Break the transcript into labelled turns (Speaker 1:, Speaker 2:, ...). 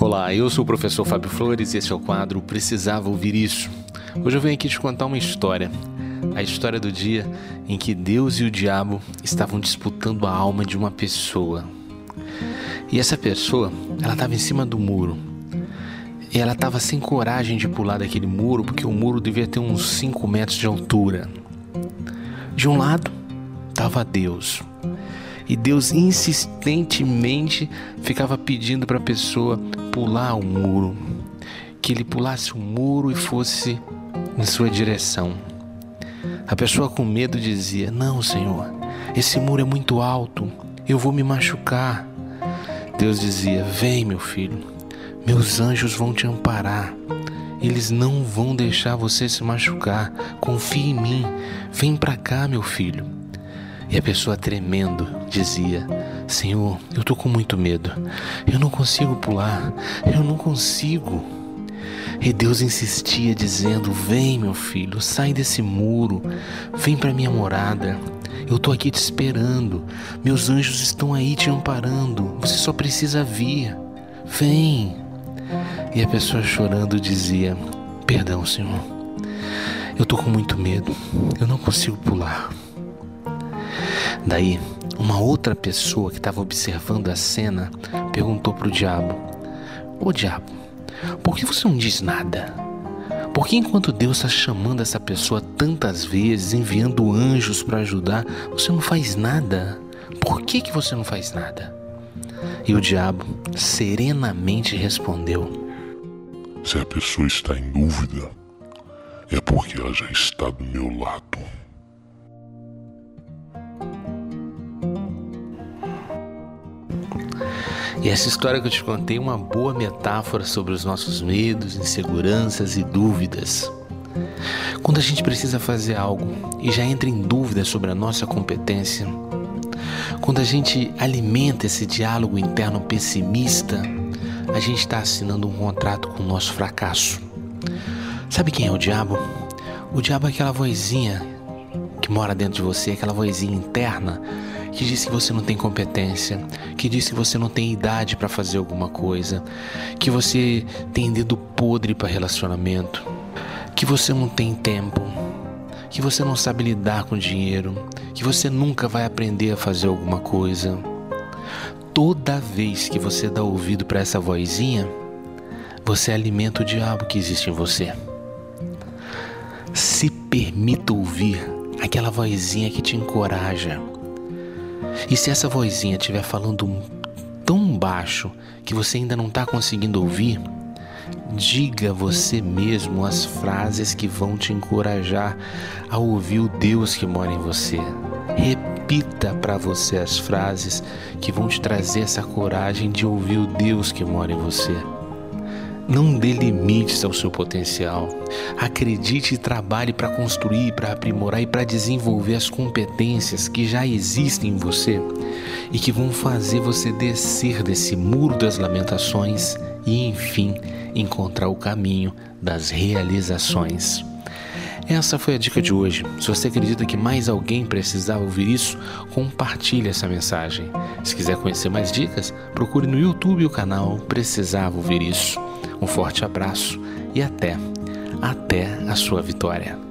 Speaker 1: Olá, eu sou o professor Fábio Flores e esse é o quadro Precisava Ouvir Isso. Hoje eu venho aqui te contar uma história. A história do dia em que Deus e o diabo estavam disputando a alma de uma pessoa. E essa pessoa, ela estava em cima do muro. E ela estava sem coragem de pular daquele muro, porque o muro devia ter uns 5 metros de altura. De um lado estava Deus, e Deus insistentemente ficava pedindo para a pessoa pular o muro, que ele pulasse o muro e fosse em sua direção. A pessoa com medo dizia: Não, Senhor, esse muro é muito alto, eu vou me machucar. Deus dizia: Vem, meu filho, meus anjos vão te amparar. Eles não vão deixar você se machucar. Confie em mim. Vem para cá, meu filho. E a pessoa tremendo dizia: Senhor, eu tô com muito medo. Eu não consigo pular. Eu não consigo. E Deus insistia dizendo: Vem, meu filho, sai desse muro. Vem para minha morada. Eu tô aqui te esperando. Meus anjos estão aí te amparando. Você só precisa vir. Vem. E a pessoa chorando dizia: Perdão, Senhor. Eu tô com muito medo. Eu não consigo pular. Daí, uma outra pessoa que estava observando a cena perguntou para o diabo: Ô diabo, por que você não diz nada? Por que enquanto Deus está chamando essa pessoa tantas vezes, enviando anjos para ajudar, você não faz nada? Por que, que você não faz nada? E o diabo serenamente respondeu:
Speaker 2: Se a pessoa está em dúvida, é porque ela já está do meu lado.
Speaker 1: Essa história que eu te contei é uma boa metáfora sobre os nossos medos, inseguranças e dúvidas. Quando a gente precisa fazer algo e já entra em dúvida sobre a nossa competência, quando a gente alimenta esse diálogo interno pessimista, a gente está assinando um contrato com o nosso fracasso. Sabe quem é o diabo? O diabo é aquela vozinha que mora dentro de você, aquela vozinha interna que diz que você não tem competência, que diz que você não tem idade para fazer alguma coisa, que você tem dedo podre para relacionamento, que você não tem tempo, que você não sabe lidar com dinheiro, que você nunca vai aprender a fazer alguma coisa. Toda vez que você dá ouvido para essa vozinha, você alimenta o diabo que existe em você. Se permita ouvir aquela vozinha que te encoraja e se essa vozinha estiver falando tão baixo que você ainda não está conseguindo ouvir, diga você mesmo as frases que vão te encorajar a ouvir o Deus que mora em você. Repita para você as frases que vão te trazer essa coragem de ouvir o Deus que mora em você. Não dê limites ao seu potencial. Acredite e trabalhe para construir, para aprimorar e para desenvolver as competências que já existem em você e que vão fazer você descer desse muro das lamentações e, enfim, encontrar o caminho das realizações. Essa foi a dica de hoje. Se você acredita que mais alguém precisava ouvir isso, compartilhe essa mensagem. Se quiser conhecer mais dicas, procure no YouTube o canal Precisava Ouvir Isso. Um forte abraço e até, até a sua vitória.